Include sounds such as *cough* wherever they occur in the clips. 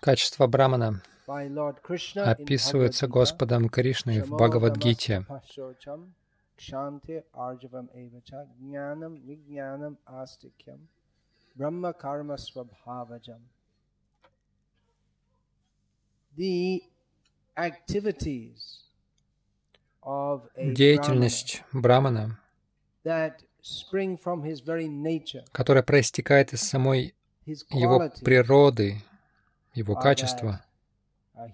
Качество Брамана описывается. Господом Кришной в Бхагавадгите. Деятельность Брамана, которая проистекает из самой его природы, его качества, uh,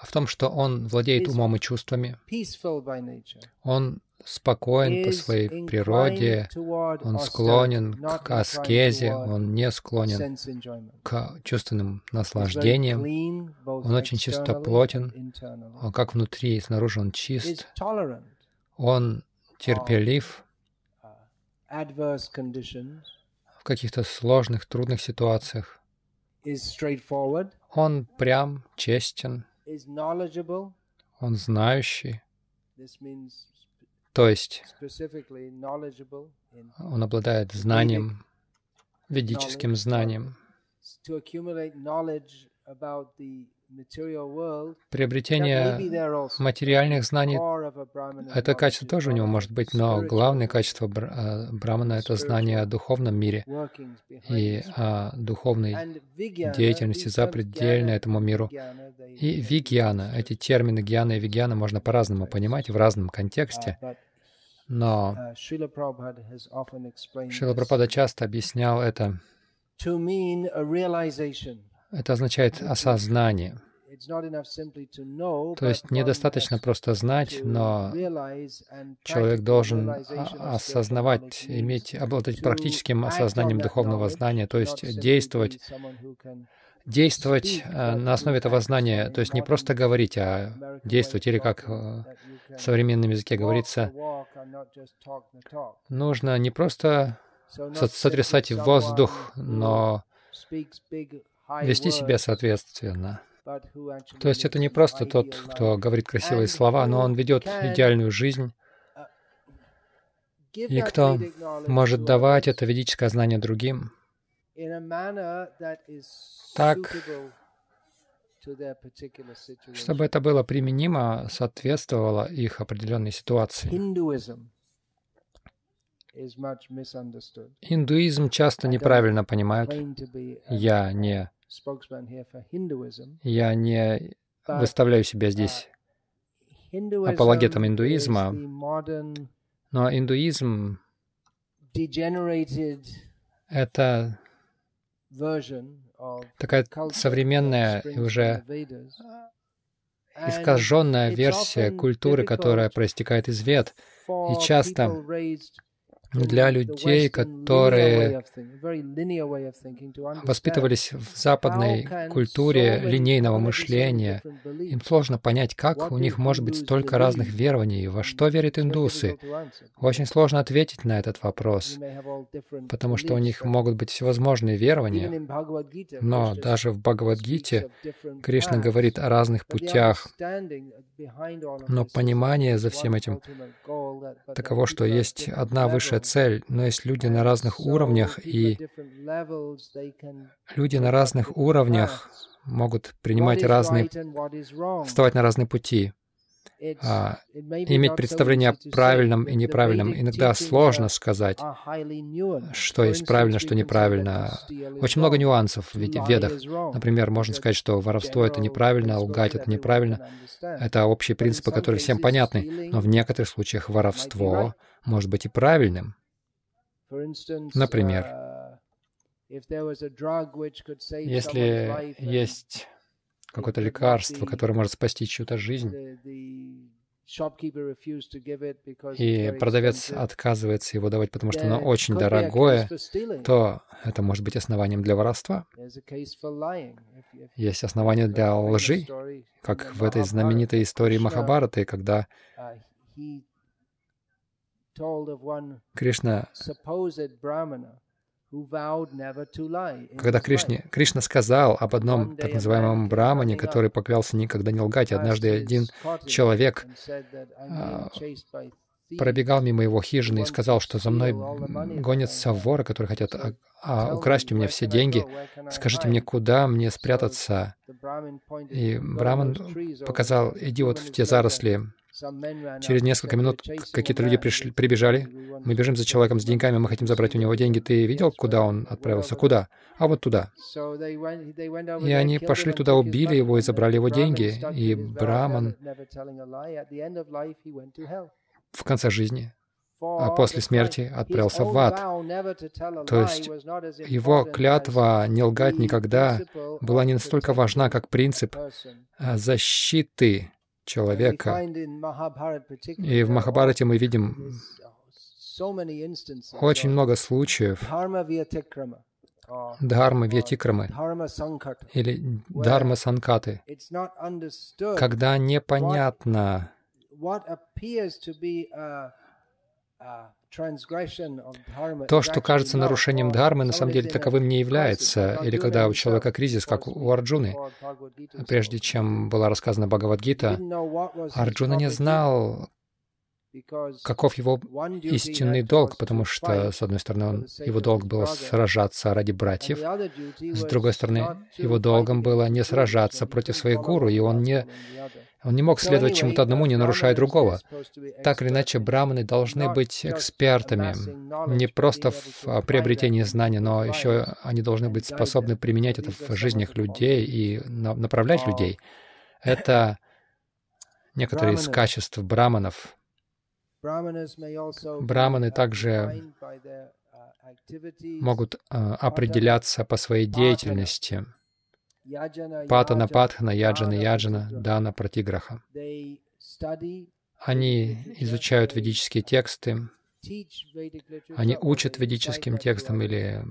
а в том, что он владеет умом и чувствами, он спокоен по своей природе, он склонен к аскезе, он не склонен к чувственным наслаждениям, Он очень чистоплотен, а как внутри и снаружи он чист, он терпелив uh, в каких-то сложных, трудных ситуациях. Он прям, честен, он знающий, то есть он обладает знанием, ведическим знанием. Приобретение материальных знаний Это качество тоже у него может быть, но главное качество бра- а, Брамана — это знание о духовном мире и о духовной деятельности запредельно Jnana этому миру. И вигьяна, эти термины гьяна и вигьяна можно по-разному понимать в разном Uh, контексте, but но uh, Шрила this. Прабхупада часто объяснял это. Это означает осознание. То есть недостаточно просто знать, но человек должен осознавать, иметь, обладать практическим осознанием духовного знания, то есть действовать, действовать э, на основе этого знания, то есть не просто говорить, а действовать, или как э, в современном языке говорится, нужно не просто сотрясать воздух, но вести себя соответственно. То есть это не просто тот, кто говорит красивые слова, но он ведет идеальную жизнь, и кто может давать это ведическое знание другим так, чтобы это было применимо, соответствовало их определенной ситуации. Индуизм часто неправильно понимают. Я не, я не выставляю себя здесь апологетом индуизма, но индуизм это такая современная и уже искаженная версия культуры, которая проистекает из вет. for часто Для Людей, которые воспитывались в западной культуре линейного мышления, им сложно понять, как у них может быть столько разных верований, во что верят индусы. Очень сложно ответить на этот вопрос, потому что у них могут быть всевозможные верования, но даже в Бхагавадгите Кришна говорит о разных путях, но понимание за всем этим таково, что есть одна высшая цель, но есть люди на разных уровнях, и люди на разных уровнях могут принимать разные, вставать на разные пути. А, Иметь представление о правильном и неправильном иногда сложно сказать, что есть правильно, что неправильно. Очень много нюансов в ведах. Например, можно сказать, что воровство — это неправильно, лгать — это неправильно. Это общие принципы, которые всем понятны. Но в некоторых случаях воровство может быть и правильным. Например, uh, Если есть какое-то лекарство, которое может спасти чью-то жизнь, и продавец отказывается его давать, потому что оно очень дорогое, то это может быть основанием для воровства. Есть основания для лжи, как в этой знаменитой истории Махабараты, когда in когда Кришне. Кришна сказал об одном так называемом брамане, который поклялся никогда не лгать. Однажды один человек а, пробегал мимо его хижины и сказал, что за мной гонятся воры, которые хотят а, а, украсть у меня все деньги. Скажите мне, куда мне спрятаться? И Браман показал, иди вот в те заросли. Через несколько минут какие-то люди пришли, прибежали. Мы бежим за человеком с деньгами, мы хотим забрать у него деньги. Ты видел, куда он отправился? Куда? А вот туда. И они пошли туда, убили его и забрали его деньги. И Браман в конце жизни, а после смерти отправился в ад. То есть его клятва не лгать никогда была не настолько важна, как принцип а, защиты человека. И в Махабарате мы видим очень много случаев дхармы вьятикрамы или дхарма санкаты, когда непонятно, то, что кажется нарушением дхармы, на самом деле таковым не является. Или когда у человека кризис, как у Арджуны. Прежде чем была рассказана Бхагавадгита, Арджуна не знал, каков его истинный долг, потому что, с одной стороны, он, его долг было сражаться ради братьев, с другой стороны, его долгом было не сражаться против своих гуру, и он не он не мог следовать чему-то одному, не нарушая другого. Так или иначе, браманы должны быть экспертами, не просто в приобретении знания, но еще они должны быть способны применять это в жизнях людей и направлять людей. Это некоторые из *laughs* качеств браманов. Браманы также могут а, определяться по своей деятельности. Патана Патхана, Яджана Яджана, Дана Пратиграха. Они изучают ведические тексты, они учат ведическим текстам или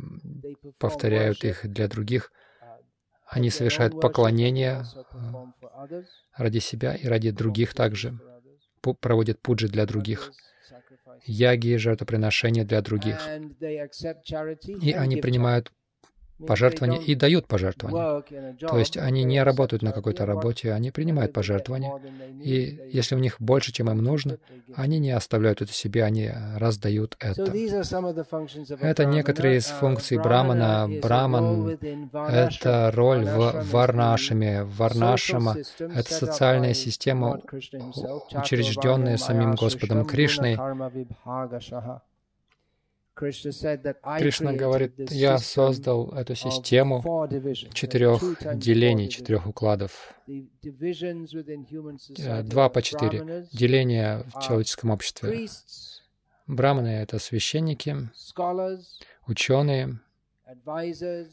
повторяют их для других. Они совершают поклонение ради себя и ради других также, проводят пуджи для других, яги, жертвоприношения для других. И они принимают пожертвования и дают пожертвования. То есть они не работают на какой-то работе, они принимают пожертвования. И если у них больше, чем им нужно, они не оставляют это себе, они раздают это. Это некоторые из функций Брамана. Браман — это роль в Варнашаме. Варнашама — это социальная система, учрежденная самим Господом Кришной. Кришна говорит, я создал эту систему четырех делений, четырех укладов. Э, два по четыре. Деления в человеческом обществе. Браманы — это священники, ученые,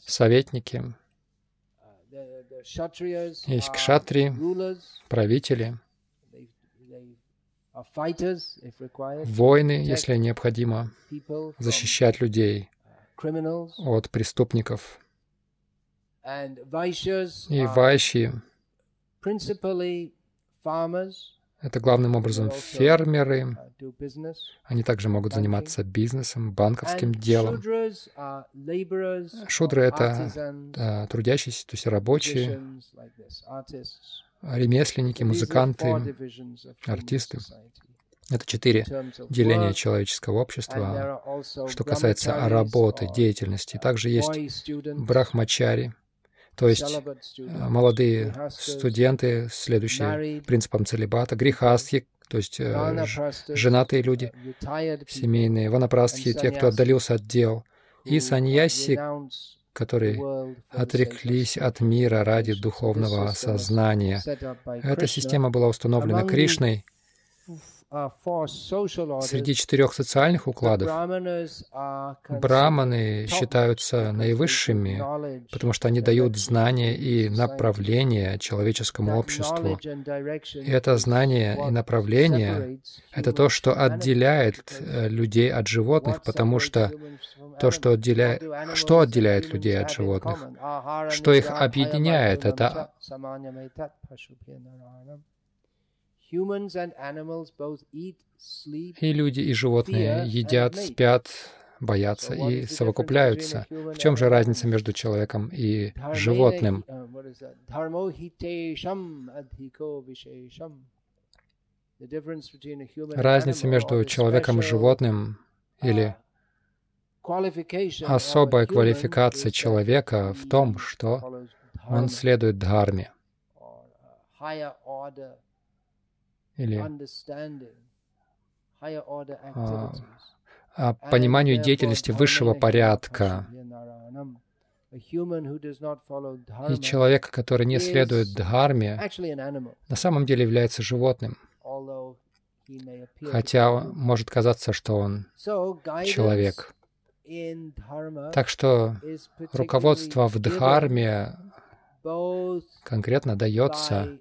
советники, uh, есть кшатри, правители — войны, если необходимо, защищать людей от преступников. И вайши — это главным образом фермеры. Они также могут заниматься бизнесом, банковским делом. Шудры — это трудящиеся, то есть рабочие, ремесленники, музыканты, артисты. Это четыре деления человеческого общества. Что касается работы, деятельности, также есть брахмачари, то есть э, молодые студенты, следующие принципам целебата, грехастхи, то есть э, женатые люди, семейные, ванапрастхи, те, кто отдалился от дел, и саньяси, которые отреклись от мира ради духовного осознания. Эта система была установлена Кришной Среди четырех социальных укладов браманы считаются наивысшими, потому что они дают знания и направление человеческому обществу. И это знание и направление — это то, что отделяет э, людей от животных, потому что то, что отделяет, что отделяет людей от животных, что их объединяет, это и люди, и животные едят, спят, боятся и совокупляются. В чем же разница между человеком и животным? Разница между человеком и животным или особая квалификация человека в том, что он следует дхарме или а, пониманию деятельности высшего порядка. И человек, который не следует дхарме, на самом деле является животным, хотя может казаться, что он человек. Так что руководство в дхарме конкретно дается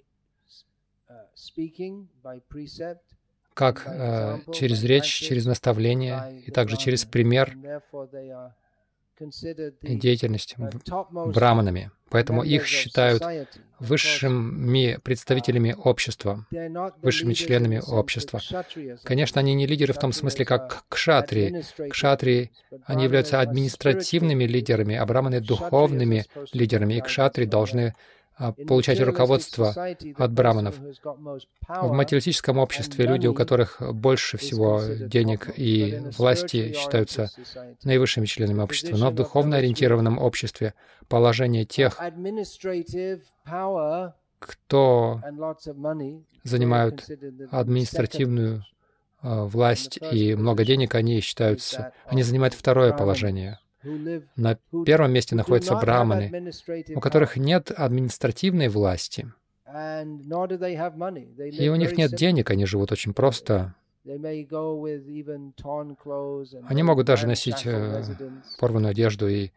как э, через речь, через наставление и также через пример и деятельность браманами. Поэтому их считают высшими представителями общества, высшими членами общества. Конечно, они не лидеры в том смысле, как кшатри. Кшатри, они являются административными лидерами, а браманы — духовными лидерами, и кшатри должны получать руководство от браманов. В материалистическом обществе люди, у которых больше всего денег и власти, считаются наивысшими членами общества. Но в духовно ориентированном обществе положение тех, кто занимают административную а, власть и много денег, они считаются, они занимают второе положение. На первом месте находятся браманы, у которых нет административной власти, и у них нет денег, они живут очень просто. Они могут даже носить э, порванную одежду и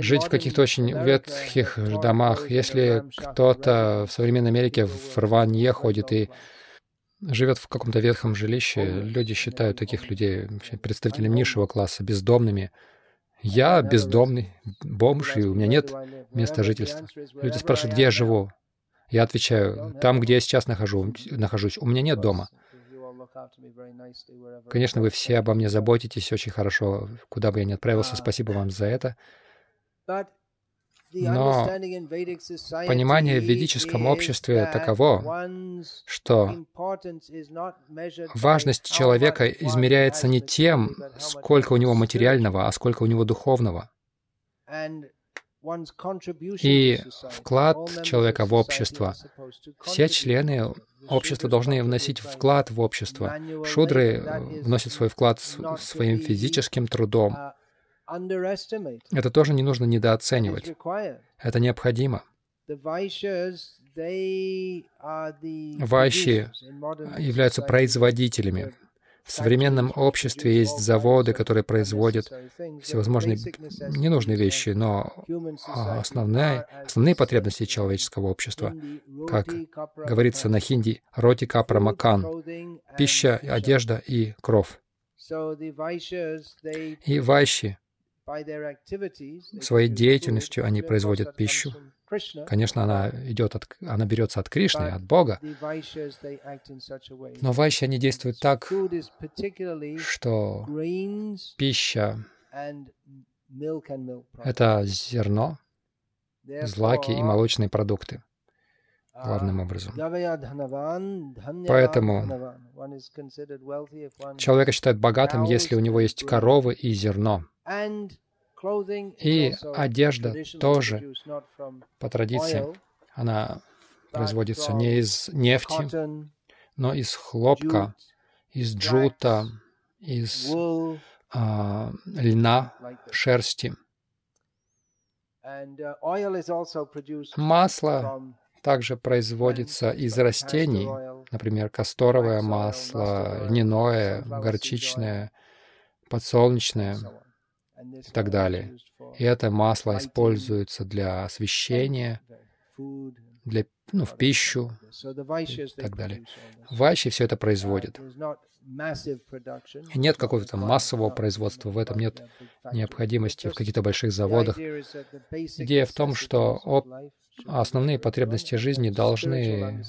жить в каких-то очень ветхих домах. Если кто-то в современной Америке в рванье ходит и живет в каком-то ветхом жилище, люди считают таких людей представителями низшего класса, бездомными. Я бездомный, бомж, и у меня нет места жительства. Люди спрашивают, где я живу. Я отвечаю, там, где я сейчас нахожу, нахожусь. У меня нет дома. Конечно, вы все обо мне заботитесь очень хорошо, куда бы я ни отправился. Спасибо вам за это. Но понимание в ведическом обществе таково, что важность человека измеряется не тем, сколько у него материального, а сколько у него духовного. И вклад человека в общество. Все члены общества должны вносить вклад в общество. Шудры вносят свой вклад своим физическим трудом, это тоже не нужно недооценивать. Это необходимо. Вайши являются производителями. В современном обществе есть заводы, которые производят всевозможные ненужные вещи, но основные, основные потребности человеческого общества, как говорится на хинди, роти капра макан, пища, одежда и кров. И вайши Своей деятельностью они производят пищу. Конечно, она идет от, она берется от Кришны, от Бога. Но вайши, они действуют так, что пища — это зерно, злаки и молочные продукты главным образом. Поэтому человека считают богатым, если у него есть коровы и зерно. И одежда тоже, по традиции, она производится не из нефти, но из хлопка, из джута, из а, льна, шерсти. Масло также производится из растений, например, касторовое масло, льняное, горчичное, подсолнечное и так далее. И это масло используется для освещения, для, ну, в пищу и так далее. Вайши все это производят. нет какого-то массового производства, в этом нет необходимости в каких-то больших заводах. Идея в том, что основные потребности жизни должны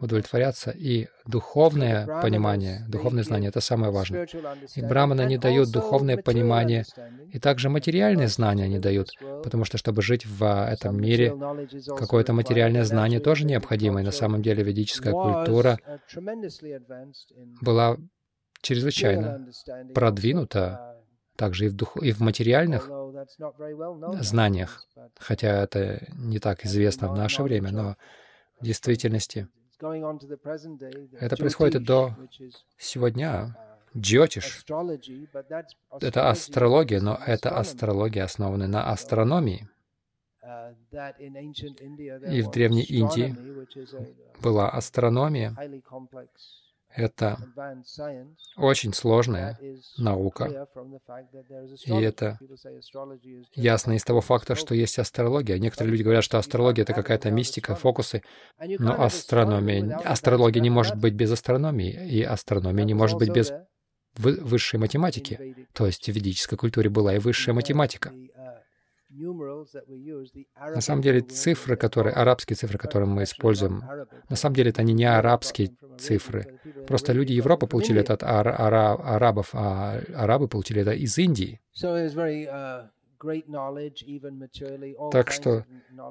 удовлетворяться, и духовное понимание, духовное знание — это самое важное. И браманы не дают духовное понимание И также материальные знания они дают, потому что, чтобы жить в этом мире, какое-то материальное знание тоже необходимо. И на самом деле ведическая культура была чрезвычайно продвинута также и в, дух, и в материальных знаниях, хотя это не так известно в наше время, но в действительности это происходит и до сегодня. Джотиш — это астрология, но это астрология, основанная на астрономии. И в Древней Индии была астрономия, это очень сложная наука, и это ясно из того факта, что есть астрология. Некоторые люди говорят, что астрология — это какая-то мистика, фокусы, но астрономия, астрология не может быть без астрономии, и астрономия не может быть без высшей математики. То есть в ведической культуре была и высшая математика. На самом деле цифры, которые, арабские цифры, которые мы используем, на самом деле это они не арабские цифры. Просто люди Европы получили это от ара ара арабов, а арабы получили это из Индии. Так что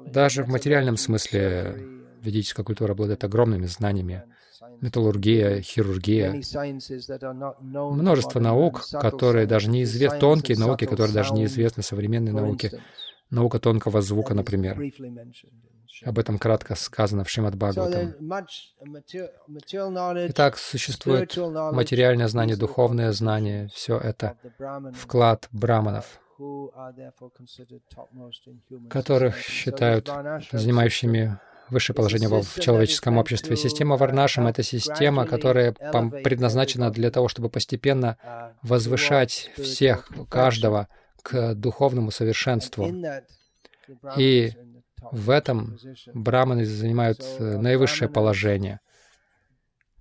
даже в материальном смысле ведическая культура обладает огромными знаниями. Металлургия, хирургия, множество наук, которые даже неизвестны, тонкие науки, которые даже неизвестны современной науке. Наука тонкого звука, например. Об этом кратко сказано в Шримад Бхагаватам. Итак, существует материальное знание, духовное знание. Все это вклад браманов, которых считают занимающими высшее положение в человеческом обществе. Система Варнашам — это система, которая предназначена для того, чтобы постепенно возвышать всех, каждого к духовному совершенству. И в этом браманы занимают э, наивысшее положение.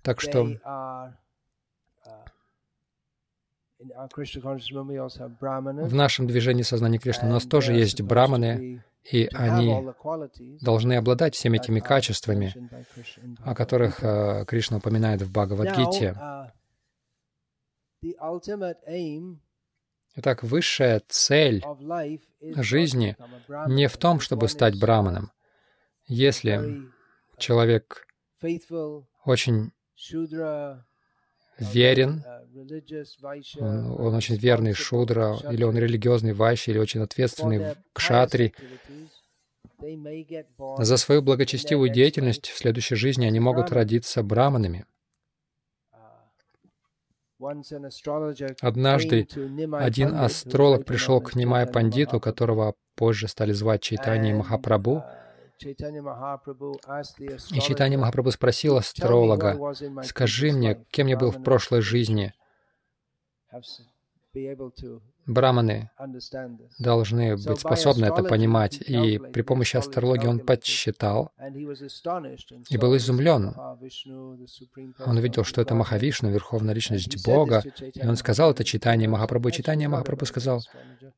Так что в нашем движении сознания Кришны у нас тоже есть браманы, и они должны обладать всеми этими качествами, о которых uh, Кришна упоминает в Бхагавадгите. Uh, Итак, высшая цель жизни не в том, чтобы стать браманом. Если человек очень верен, он, он очень верный шудра, или он религиозный вайши, или очень ответственный кшатри, за свою благочестивую деятельность в следующей жизни они могут родиться браманами. Однажды один астролог пришел к Нимай Пандиту, которого позже стали звать Чайтани Махапрабху, и Чайтани Махапрабху спросил астролога, «Скажи мне, кем я был в прошлой жизни?» Браманы должны быть способны это понимать. И при помощи астрологии он подсчитал и был изумлен. Он увидел, что это Махавишну, Верховная Личность Бога, и он сказал это читание Махапрабху. Читание Махапрабху сказал,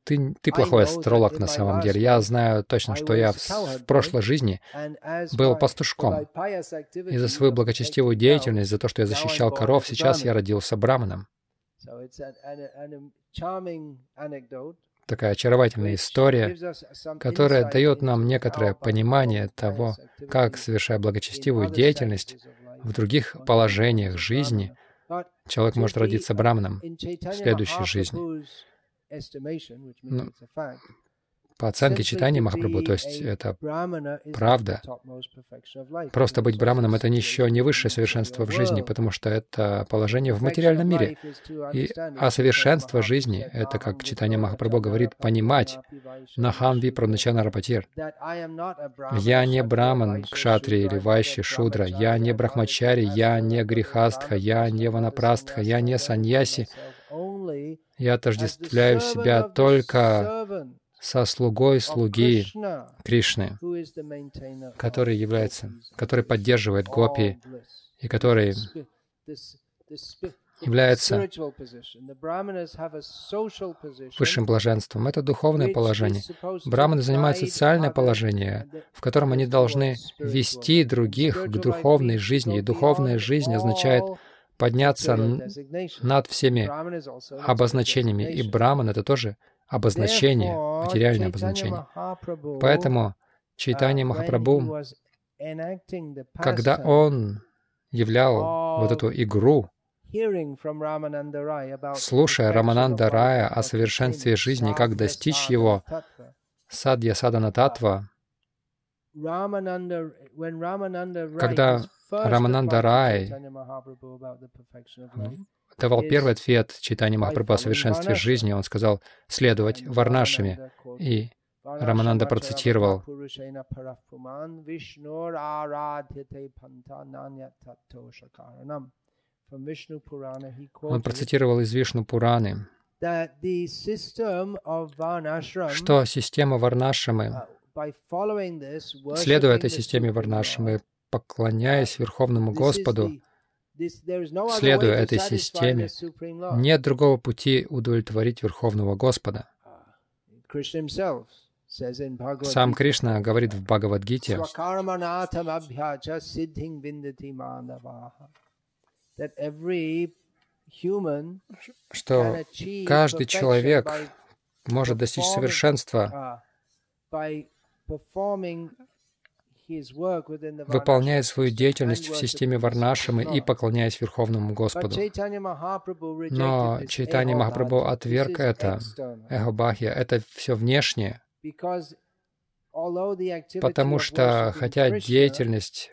ты, ты плохой астролог на самом деле. Я знаю точно, что я в, в прошлой жизни был пастушком. И за свою благочестивую деятельность, за то, что я защищал коров, сейчас я родился браманом. Такая очаровательная история, которая дает нам некоторое понимание того, как, совершая благочестивую деятельность в других положениях жизни, человек может родиться браманом в следующей жизни. Ну, по оценке читания Махапрабху, то есть это правда. Просто быть браманом — это еще не высшее совершенство в жизни, потому что это положение в материальном мире. И, а совершенство жизни — это, как читание Махапрабху говорит, понимать «Нахам випраначана рапатир». «Я не браман, кшатри или вайши, шудра, я не брахмачари, я не грехастха, я не ванапрастха, я не саньяси, я отождествляю себя только со слугой слуги Кришны, который является, который поддерживает гопи и который является высшим блаженством. Это духовное положение. Браманы занимают социальное положение, в котором они должны вести других к духовной жизни. И духовная жизнь означает подняться над всеми обозначениями. И браман — это тоже обозначение, материальное обозначение. Поэтому Чайтанья Махапрабху, когда он являл вот эту игру, слушая Рамананда Рая о совершенстве жизни, как достичь его, садья садана татва, когда Рамананда Рай давал первый ответ читания Махапрабху о совершенстве жизни, он сказал следовать варнашами. И Рамананда процитировал. Он процитировал из Вишну Пураны, что система Варнашамы, следуя этой системе Варнашамы, поклоняясь Верховному Господу, следуя этой системе, нет другого пути удовлетворить Верховного Господа. Сам Кришна говорит в Бхагавадгите, что каждый человек может достичь совершенства, выполняя свою деятельность в системе Варнашамы и поклоняясь Верховному Господу. Но Чайтанья Махапрабху отверг это, Эхобахья, это все внешнее, потому что хотя деятельность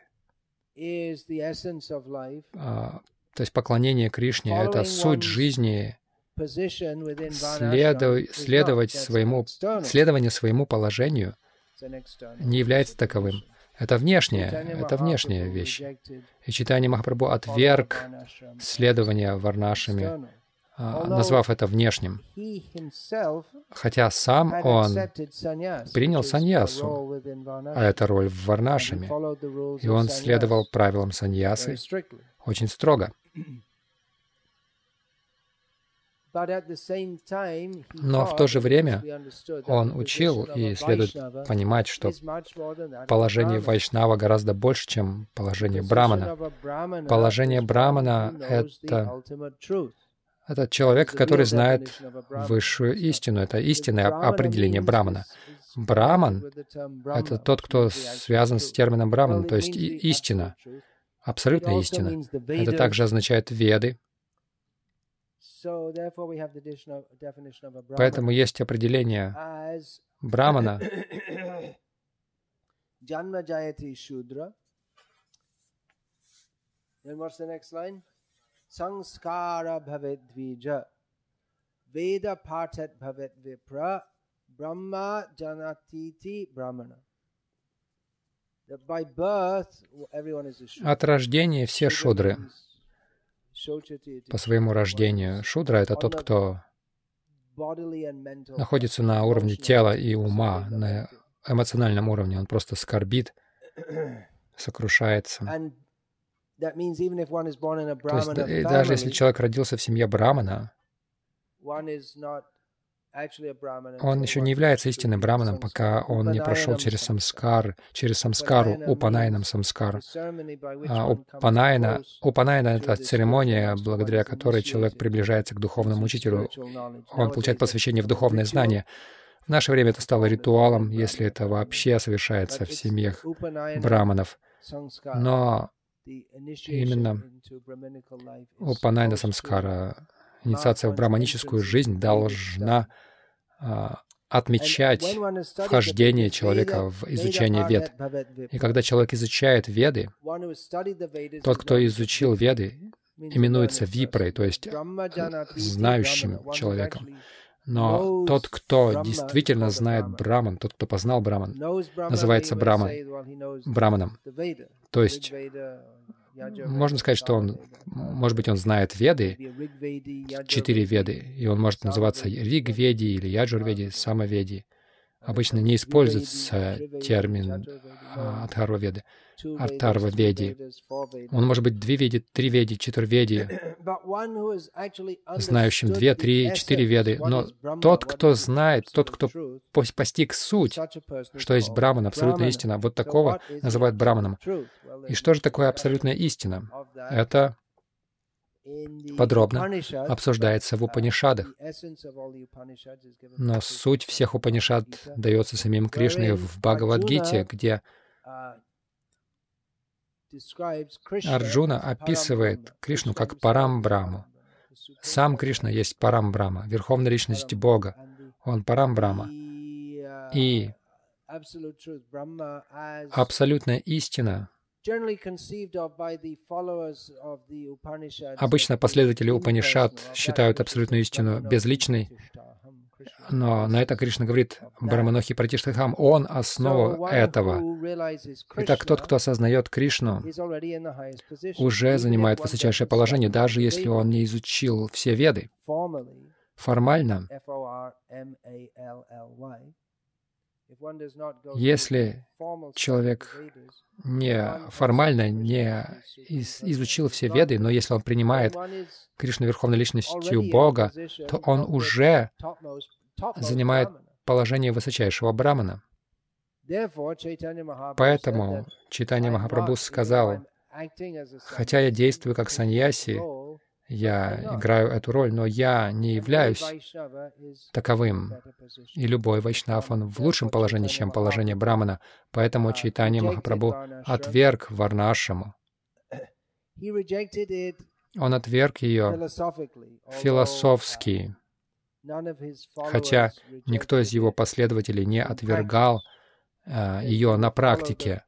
а, то есть поклонение Кришне — это суть жизни, Следу, следовать своему, следование своему положению не является таковым. Это внешняя, это внешняя вещь. И читание Махапрабху отверг следование варнашами, а, назвав это внешним. Хотя сам он принял саньясу, а это роль в варнашами, и он следовал правилам саньясы очень строго. Но в то же время он учил, и следует понимать, что положение Вайшнава гораздо больше, чем положение Брамана. Положение Брамана — это это человек, который знает высшую истину. Это истинное определение Брамана. Браман — это тот, кто связан с термином Браман, то есть истина, абсолютная истина. Это также означает веды. Поэтому есть определение брамана Janma Jayati Shudra. Then what's the next line? Sanskara Bhavet Dvija. Veda Patat Bhavet Vipra. Brahma Janatiti Brahmana. От рождения все шудры. По своему рождению. Шудра — это тот, кто находится на уровне тела и ума, на эмоциональном уровне. Он просто скорбит, сокрушается. То есть даже если человек родился в семье брамана, он еще не является истинным браманом, пока он не прошел через самскар, через самскару, упанайнам самскар. А упанайна, упанайна — это церемония, благодаря которой человек приближается к духовному учителю. Он получает посвящение в духовное знание. В наше время это стало ритуалом, если это вообще совершается в семьях браманов. Но именно Упанайна Самскара, инициация в браманическую жизнь должна а, отмечать вхождение человека в изучение вед. И когда человек изучает веды, тот, кто изучил веды, именуется випрой, то есть знающим человеком. Но тот, кто действительно знает Браман, тот, кто познал Браман, называется Браман, Браманом. То есть можно сказать, что он, может быть, он знает веды, четыре веды, и он может называться Ригведи или Яджурведи, Самоведи. Обычно не используется термин Адхарваведы. Артарва-веди. Он может быть две веди, три веди, четырведи, *clears throat* знающим две, три, четыре веды. Но тот, кто знает, тот, кто постиг суть, что есть Браман, абсолютная истина, вот такого называют Браманом. И что же такое абсолютная истина? Это подробно обсуждается в Упанишадах. Но суть всех Упанишад дается самим Кришной в Бхагавадгите, где Арджуна описывает Кришну как Парамбраму. Сам Кришна есть Парамбрама, Верховная Личность Бога. Он Парамбрама. И абсолютная истина Обычно последователи Упанишат считают абсолютную истину безличной, но на это Кришна говорит Браманохи Пратиштахам, он основа этого. Итак, тот, кто осознает Кришну, уже занимает высочайшее положение, даже если он не изучил все веды. Формально, если человек не формально не из, изучил все веды, но если он принимает Кришну Верховной Личностью Бога, то он уже занимает положение высочайшего брамана. Поэтому Чайтанья Махапрабху сказал, «Хотя я действую как саньяси, я играю эту роль, но я не являюсь таковым. И любой вайшнав, он в лучшем положении, чем положение брамана. Поэтому Чайтанья Махапрабху отверг Варнашаму. *coughs* Он отверг ее философски, хотя никто из его последователей не отвергал э, ее на практике.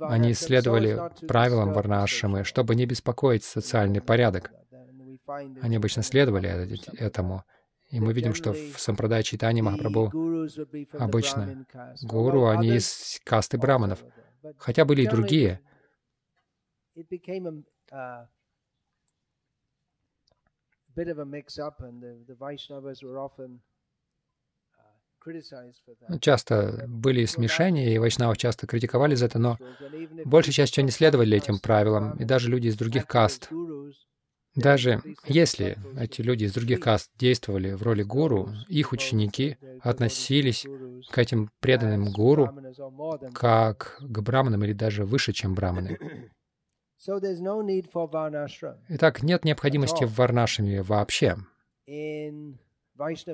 Они следовали правилам Варнашамы, чтобы не беспокоить социальный порядок. Они обычно следовали этому. И мы видим, что в Сампрадай Читани Махапрабху обычно гуру, они из касты браманов. Хотя были и другие. bit of a mix-up, and the, the Vaishnavas were often Часто были смешения, и вайшнавов часто критиковали за это, но большей частью они следовали этим правилам, и даже люди из других каст. Даже если эти люди из других каст действовали в роли гуру, их ученики относились к этим преданным гуру как к браманам или даже выше, чем браманы. *clears throat* Итак, нет необходимости в варнашами вообще.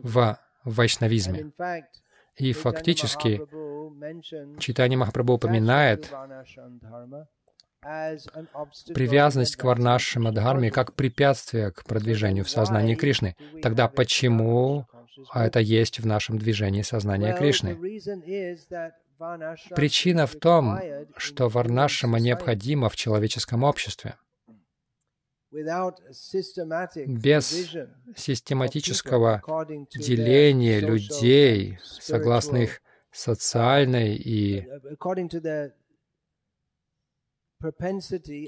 В в вайшнавизме. И фактически читание Махапрабху упоминает привязанность к Варнаши Мадхарме как препятствие к продвижению в сознании Кришны. Тогда почему это есть в нашем движении сознания Кришны? Причина в том, что Варнашама необходима в человеческом обществе без систематического деления людей согласно их социальной и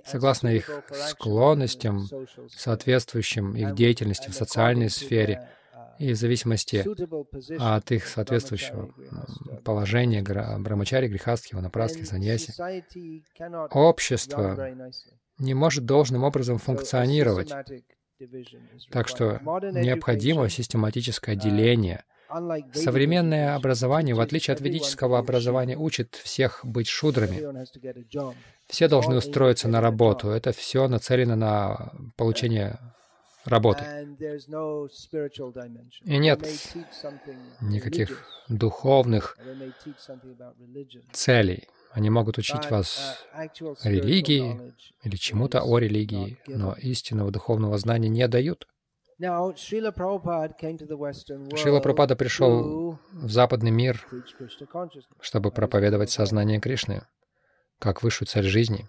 согласно их склонностям, соответствующим их деятельности в социальной сфере, и в зависимости от их соответствующего положения брамачари, грехастхи, ванапрастхи, саньяси, общество не может должным образом функционировать. Так что необходимо систематическое деление. Современное образование, в отличие от ведического образования, учит всех быть шудрами. Все должны устроиться на работу. Это все нацелено на получение работы. И нет никаких духовных целей. Они могут учить вас религии или чему-то о религии, но истинного духовного знания не дают. Шрила Прабхупада пришел в западный мир, чтобы проповедовать сознание Кришны, как высшую цель жизни.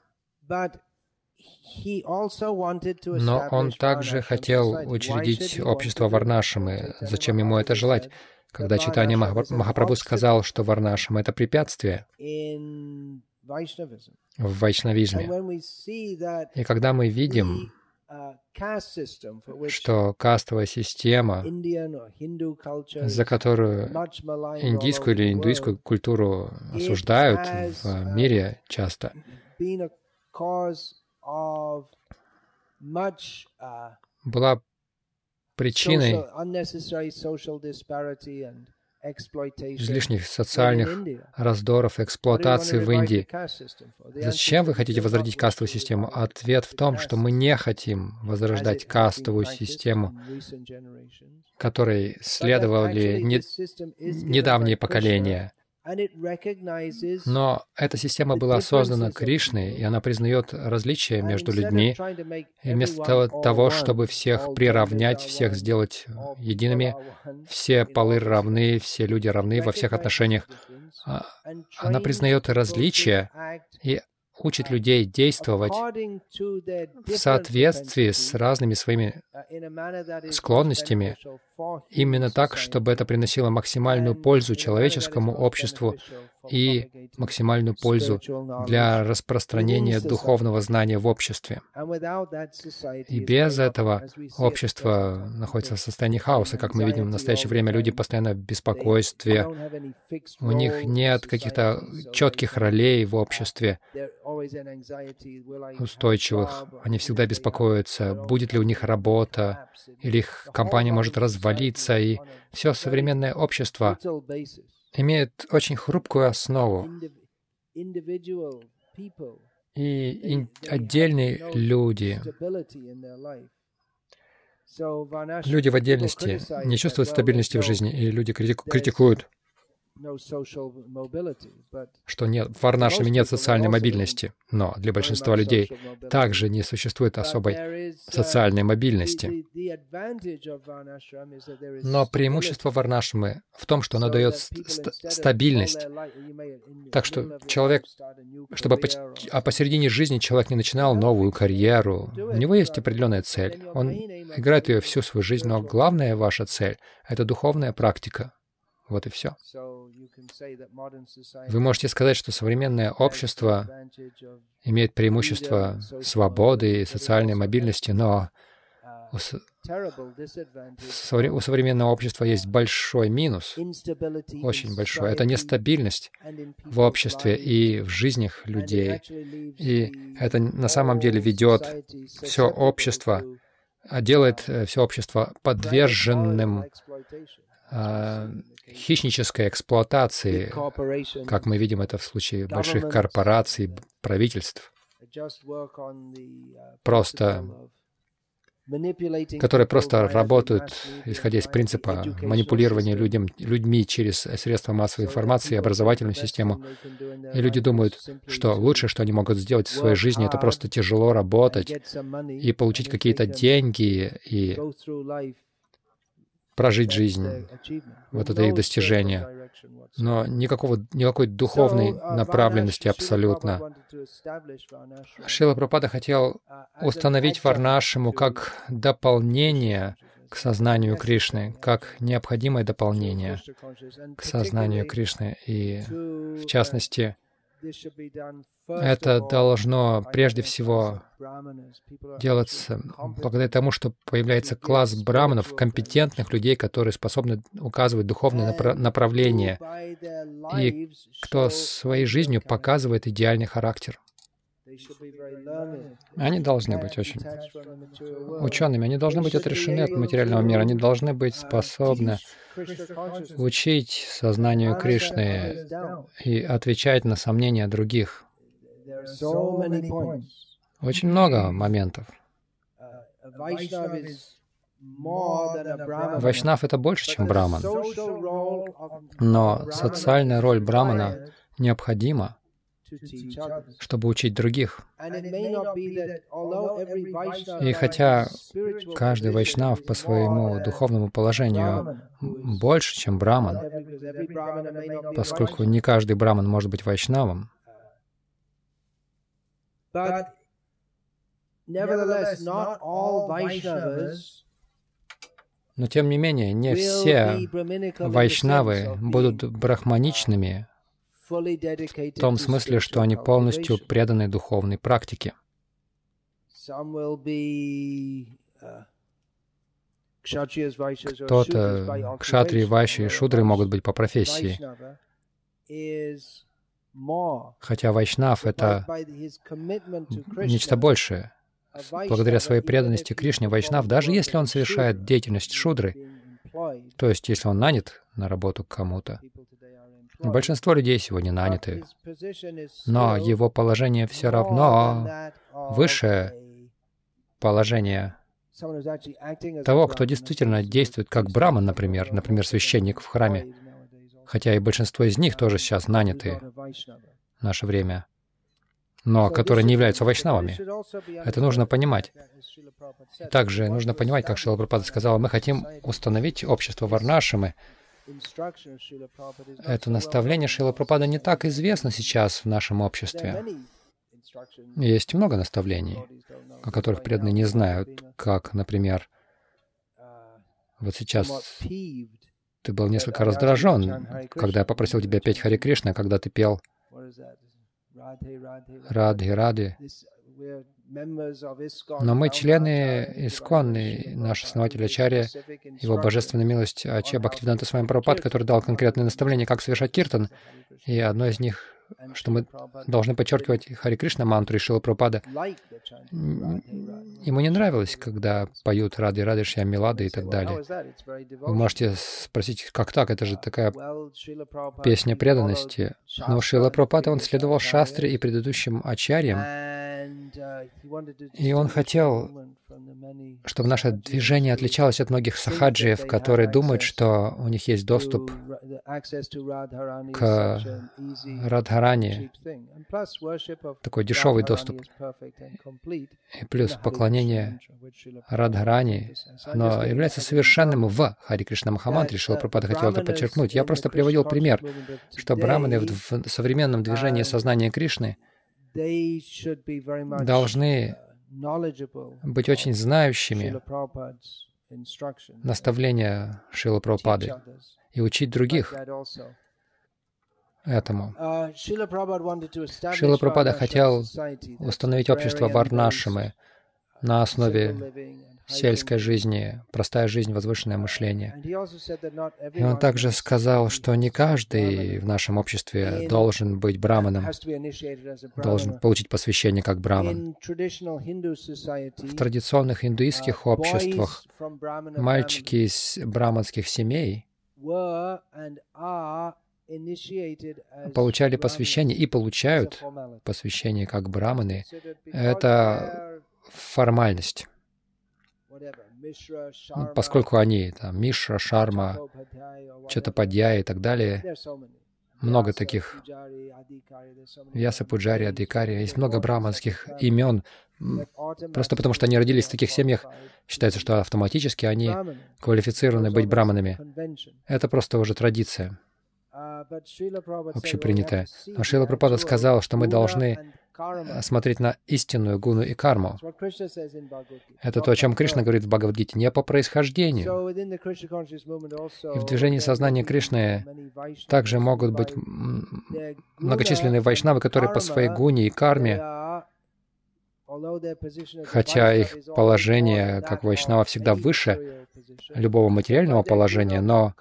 Но он также хотел учредить общество Варнашамы. Зачем ему это желать? Когда читание Махапрабху сказал, что Варнашам — это препятствие в вайшнавизме. И когда мы видим, что кастовая система, за которую индийскую или индуистскую культуру осуждают в мире часто, была причиной излишних социальных раздоров, эксплуатации в Индии. Зачем вы хотите возродить кастовую систему? Ответ в том, что мы не хотим возрождать кастовую систему, которой следовали не, недавние поколения. Но эта система была создана Кришной, и она признает различия между людьми. И вместо того, чтобы всех приравнять, всех сделать едиными, все полы равны, все люди равны во всех отношениях, а, она признает различия и учит людей действовать в соответствии с разными своими склонностями, именно так, чтобы это приносило максимальную пользу человеческому обществу и максимальную пользу для распространения духовного знания в обществе. И без этого общество находится в состоянии хаоса. Как мы видим в настоящее время, люди постоянно в беспокойстве. У них нет каких-то четких ролей в обществе, устойчивых. Они всегда беспокоятся, будет ли у них работа, или их компания может развалиться, и все современное общество имеет очень хрупкую основу. И отдельные люди, люди в отдельности не чувствуют стабильности в жизни, и люди критикуют что нет, в Варнашами нет социальной мобильности, но для большинства людей также не существует особой социальной мобильности. Но преимущество Варнашамы в том, что оно дает ст стабильность. Так что человек, чтобы по а посередине жизни человек не начинал новую карьеру, у него есть определенная цель. Он играет ее всю свою жизнь, но главная ваша цель — это духовная практика. Вот и все. Вы можете сказать, что современное общество имеет преимущество свободы и социальной мобильности, но у, с... у современного общества есть большой минус, очень большой. Это нестабильность в обществе и в жизнях людей. И это на самом деле ведет все общество, делает э, все общество подверженным хищнической эксплуатации, как мы видим это в случае больших корпораций, правительств, просто которые просто работают, исходя из принципа манипулирования людям, людьми через средства массовой информации, образовательную систему. И люди думают, что лучшее, что они могут сделать в своей жизни, это просто тяжело работать и получить какие-то деньги и прожить жизнь. Вот это их достижение. Но никакого, никакой духовной направленности абсолютно. Шила Пропада хотел установить Варнашиму как дополнение к сознанию Кришны, как необходимое дополнение к сознанию Кришны. И, в частности, это должно прежде всего делаться благодаря тому, что появляется класс браманов, компетентных людей, которые способны указывать духовное напра- направление, и кто своей жизнью показывает идеальный характер. Они должны быть очень учеными, они должны быть отрешены от материального мира, они должны быть способны учить сознанию Кришны и отвечать на сомнения других. Очень много моментов. Вайшнав — это больше, чем браман. Но социальная роль брамана необходима, чтобы учить других. И хотя каждый вайшнав по своему духовному положению больше, чем браман, поскольку не каждый браман может быть вайшнавом, но тем не менее, не все вайшнавы будут брахманичными в том смысле, что они полностью преданы духовной практике. Кто-то, кшатрии, вайши и шудры могут быть по профессии. Хотя вайшнав — это нечто большее. Благодаря своей преданности Кришне, вайшнав, даже если он совершает деятельность шудры, То есть, если он нанят на работу к кому-то, большинство людей сегодня наняты, но его положение все равно выше положения того, кто действительно действует как браман, например, например, священник в храме, хотя и большинство из них тоже сейчас наняты в наше время но которые не являются вайшнавами. Это нужно понимать. Также нужно понимать, как Шила Прабхупада сказала, мы хотим установить общество Варнашимы. Это наставление Шила Прабхупада не так известно сейчас в нашем обществе. Есть много наставлений, о которых преданные не знают, как, например, вот сейчас ты был несколько раздражен, когда я попросил тебя петь Хари Кришна, когда ты пел Радхи, Радхи. Но мы члены Исконны, наш основатель Ачарья, его божественная милость Ача Бхактивиданта Свами Прабхупад, который дал конкретные наставления, как совершать киртан. И одно из них что мы должны подчеркивать Хари Кришна мантру и Шила Прабхупада. Ему не нравилось, когда поют Рады Рады Шьям Милады и так далее. Вы можете спросить, как так? Это же такая песня преданности. Но Шила Прабхупада, он следовал шастре и предыдущим ачарьям, и он хотел, чтобы наше движение отличалось от многих сахаджиев, которые думают, что у них есть доступ к Радхарани, такой дешевый доступ. И плюс поклонение Радхарани, оно является совершенным в Хари Кришна Махамантре. Шила Прабхупада хотел это подчеркнуть. Я просто приводил пример, что браманы в современном движении сознания Кришны должны быть очень знающими наставления Шила Прабхупады и учить других этому. Шила Прабхупада хотел установить общество Варнашимы на основе сельской жизни, простая жизнь, возвышенное мышление. И он также сказал, что не каждый в нашем обществе должен быть браманом, должен получить посвящение как браман. В традиционных индуистских обществах мальчики из браманских семей получали посвящение и получают посвящение как браманы. Это формальность. Ну, поскольку они, там, Мишра, Шарма, Чатападья и так далее, много таких, Вьяса Пуджари, Адикари, есть много браманских имен, просто потому что они родились в таких семьях, считается, что автоматически они квалифицированы быть браманами. Это просто уже традиция. Общепринятая. Но Шила Прабхупада сказал, что мы должны смотреть на истинную гуну и карму. Это то, о чем Кришна говорит в Бхагавадгите, не по происхождению. И в движении сознания Кришны также могут быть многочисленные вайшнавы, которые по своей гуне и карме, хотя их положение как вайшнава всегда выше любого материального положения, но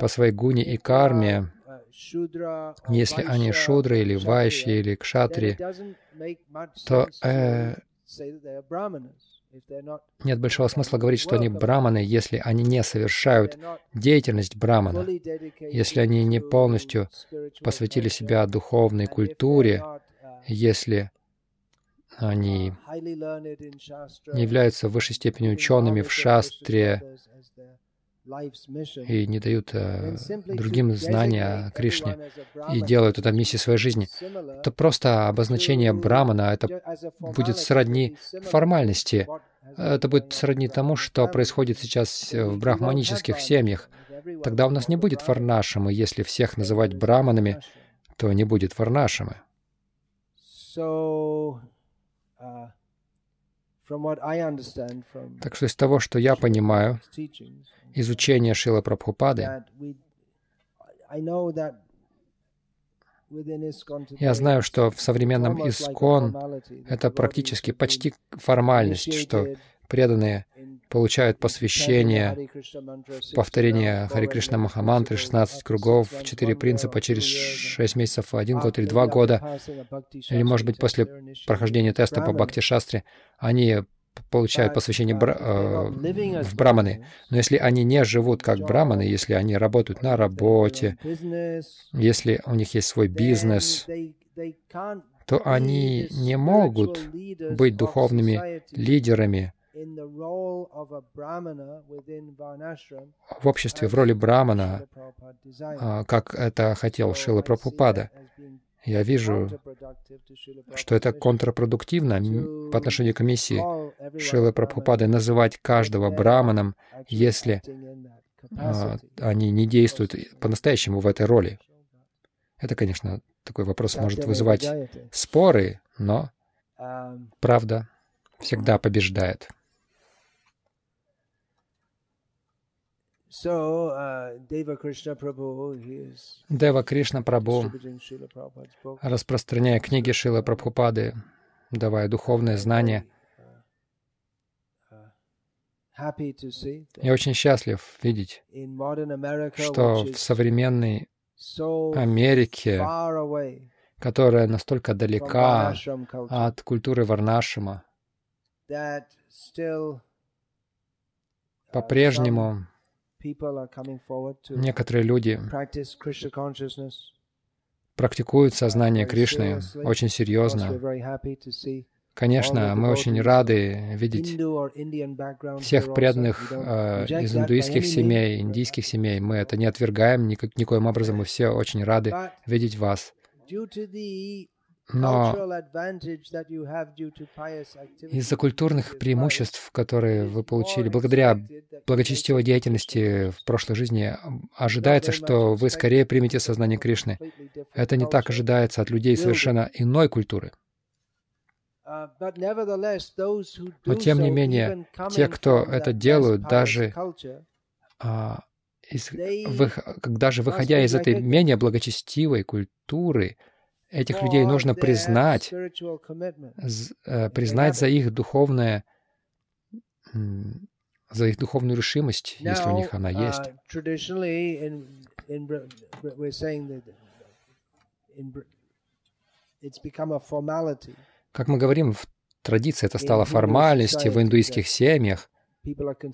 по своей гуне и карме если они шудры или вайши или кшатри, то э, нет большого смысла говорить, что они браманы, если они не совершают деятельность брамана, если они не полностью посвятили себя духовной культуре, если они не являются в высшей степени учеными в шастре, и не дают э, другим знания о Кришне и делают это миссией своей жизни, то просто обозначение Брамана, это будет сродни формальности. Это будет сродни тому, что происходит сейчас в брахманических семьях. Тогда у нас не будет варнашамы. Если всех называть браманами, то не будет варнашамы. Так что из того, что я понимаю, изучения Шила Прабхупады, я знаю, что в современном Искон это практически почти формальность, что преданные получают посвящение, повторение Хари Кришна Махамантры, 16 кругов, 4 принципа через 6 месяцев, 1 год или 2 года, или, может быть, после прохождения теста по Бхакти Шастре, они получают посвящение э, в браманы. Но если они не живут как браманы, если они работают на работе, если у них есть свой бизнес, то они не могут быть духовными лидерами в обществе в роли брамана, а, как это хотел Шила Прабхупада. Я вижу, что это контрпродуктивно по отношению к миссии Шилы Прабхупады называть каждого браманом, если а, они не действуют по-настоящему в этой роли. Это, конечно, такой вопрос может вызывать споры, но правда всегда побеждает. Uh, Дева Кришна Прабhu, распространяя книги Шилы Прабхупады, давая духовное знание, uh, я очень счастлив видеть, что в современной Америке, которая настолько далека от культуры Варнашима, uh, по-прежнему Некоторые люди практикуют сознание Кришны очень серьезно. Конечно, мы очень рады видеть всех преданных э, из индуистских семей, индийских семей. Мы это не отвергаем никак, никоим образом, мы все очень рады видеть вас. Но из-за культурных преимуществ, которые вы получили благодаря благочестивой деятельности в прошлой жизни, ожидается, что вы скорее примете сознание Кришны. Это не так ожидается от людей совершенно иной культуры. Uh, Но тем не менее, те, кто это делают, даже а, из, вы, даже выходя из этой менее благочестивой культуры, Этих людей нужно признать, э, признать за их духовное, за их духовную решимость, если у них она uh, есть. Как мы говорим, в традиции это стало формальностью в индуистских семьях,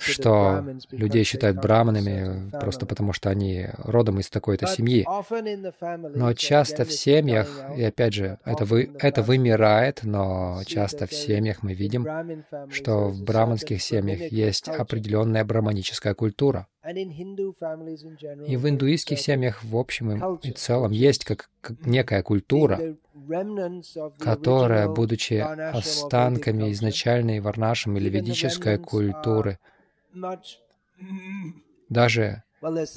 что людей считают браманами просто потому, что они родом из такой-то семьи. Но часто в семьях, и опять же, это, вы, это вымирает, но часто в семьях мы видим, что в браманских семьях есть определенная браманическая культура. И в индуистских семьях в общем и целом есть как, как некая культура, которая, будучи останками изначальной варнашем или ведической культуры, даже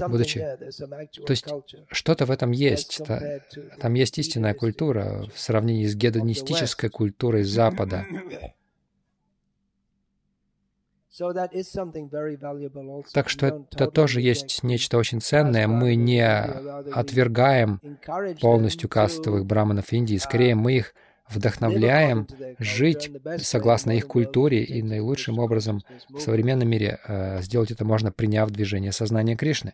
будучи... То есть что-то в этом есть. Там есть истинная культура в сравнении с гедонистической культурой Запада. *laughs* Так что это тоже есть нечто очень ценное. Мы не отвергаем полностью кастовых браманов Индии, скорее мы их вдохновляем жить согласно их культуре и наилучшим образом в современном мире э, сделать это можно, приняв движение сознания Кришны.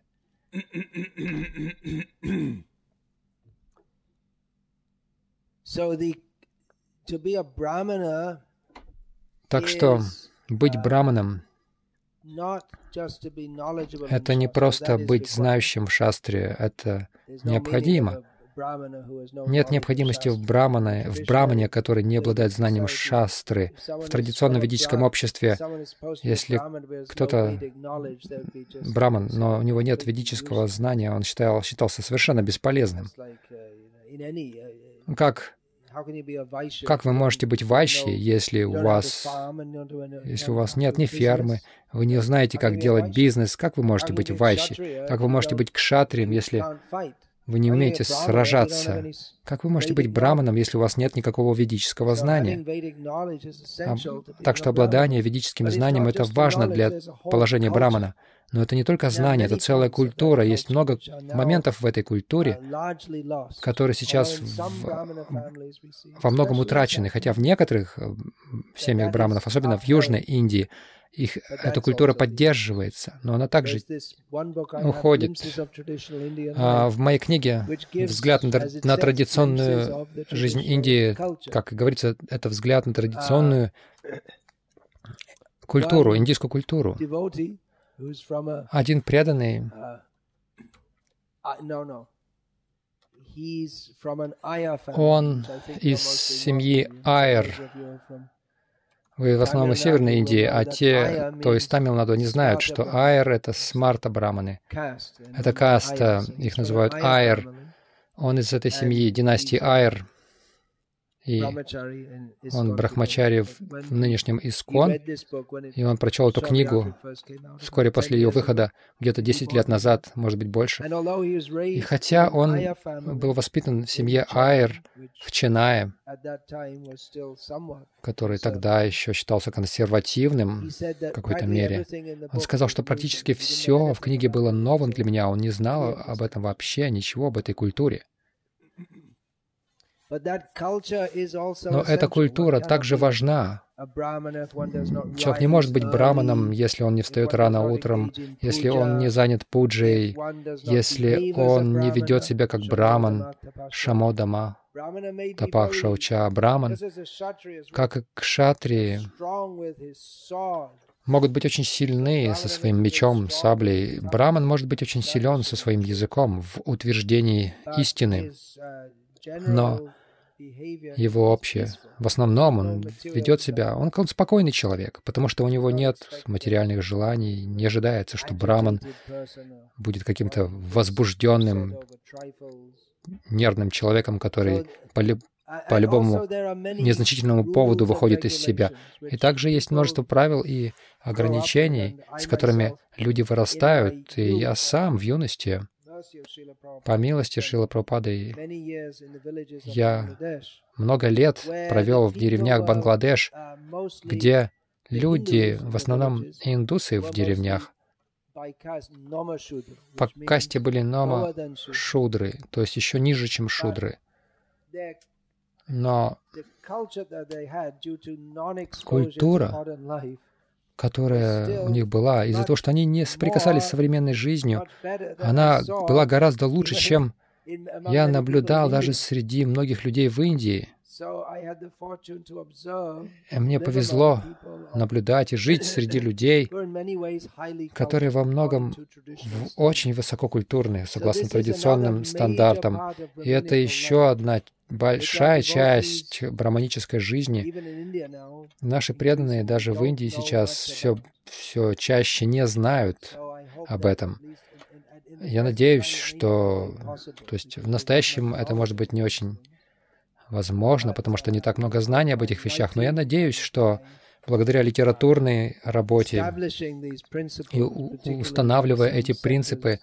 Так что быть браманом — это не просто быть знающим в шастре, это необходимо. Нет необходимости в, брамане, в брамане, который не обладает знанием шастры. В традиционном ведическом обществе, если кто-то браман, но у него нет ведического знания, он считал, считался совершенно бесполезным. Как как вы можете быть вайши, если у вас, если у вас нет ни фермы, вы не знаете, как делать бизнес? Как вы можете быть вайши? Как вы можете быть кшатрием, если вы не умеете сражаться. Как вы можете быть браманом, если у вас нет никакого ведического знания? А, так что обладание ведическим знанием — это важно для положения брамана. Но это не только знание, это целая культура. Есть много моментов в этой культуре, которые сейчас в, во многом утрачены. Хотя в некоторых э, семьях браманов, особенно в Южной Индии, их, эта культура поддерживается, но она также уходит. А в моей книге «Взгляд на, традиционную жизнь Индии», как говорится, это взгляд на традиционную культуру, индийскую культуру. Один преданный он из семьи Айр. Вы в основном из Северной Индии, а те, кто из Тамилнаду, не знают, что Айр — это смарта браманы. Это каста, их называют Айр. Он из этой семьи, династии Айр и он брахмачари в, в нынешнем Искон, и он прочел эту книгу вскоре после ее выхода, где-то 10 лет назад, может быть, больше. И хотя он был воспитан в семье Айр в Ченае, который тогда еще считался консервативным в какой-то мере, он сказал, что практически все в книге было новым для меня, он не знал об этом вообще, ничего об этой культуре. Но эта культура также важна. Человек не может быть браманом, если он не встает рано утром, если он не занят пуджей, если он не ведет себя как браман, шамодама, тапах шауча, браман, как и кшатрии, могут быть очень сильны со своим мечом, саблей. Браман может быть очень силен со своим языком в утверждении истины. Но его общее. В основном он ведет себя, он, спокойный человек, потому что у него нет материальных желаний, не ожидается, что Браман будет каким-то возбужденным, нервным человеком, который по любому незначительному поводу выходит из себя. И также есть множество правил и ограничений, с которыми люди вырастают, и я сам в юности по милости Шила Прабхупады, я много лет провел в деревнях Бангладеш, где люди, в основном индусы в деревнях, по касте были нома шудры, то есть еще ниже, чем шудры. Но культура которая у них была, из-за того, что они не соприкасались с современной жизнью, она была гораздо лучше, чем я наблюдал даже среди многих людей в Индии. Мне повезло наблюдать и жить среди людей, *coughs* которые во многом очень высококультурные, согласно традиционным стандартам. И это еще одна большая часть браманической жизни. Наши преданные даже в Индии сейчас все, все чаще не знают об этом. Я надеюсь, что то есть в настоящем это может быть не очень возможно, потому что не так много знаний об этих вещах, но я надеюсь, что благодаря литературной работе и устанавливая эти принципы,